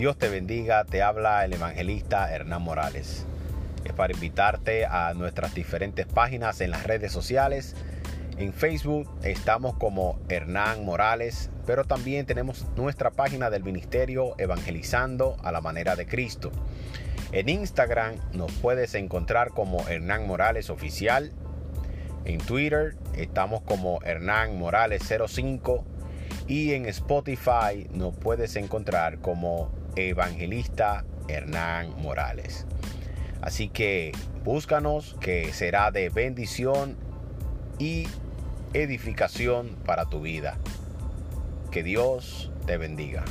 Dios te bendiga, te habla el evangelista Hernán Morales. Es para invitarte a nuestras diferentes páginas en las redes sociales. En Facebook estamos como Hernán Morales, pero también tenemos nuestra página del ministerio Evangelizando a la manera de Cristo. En Instagram nos puedes encontrar como Hernán Morales Oficial. En Twitter estamos como Hernán Morales 05 y en Spotify nos puedes encontrar como Evangelista Hernán Morales. Así que búscanos que será de bendición y edificación para tu vida. Que Dios te bendiga.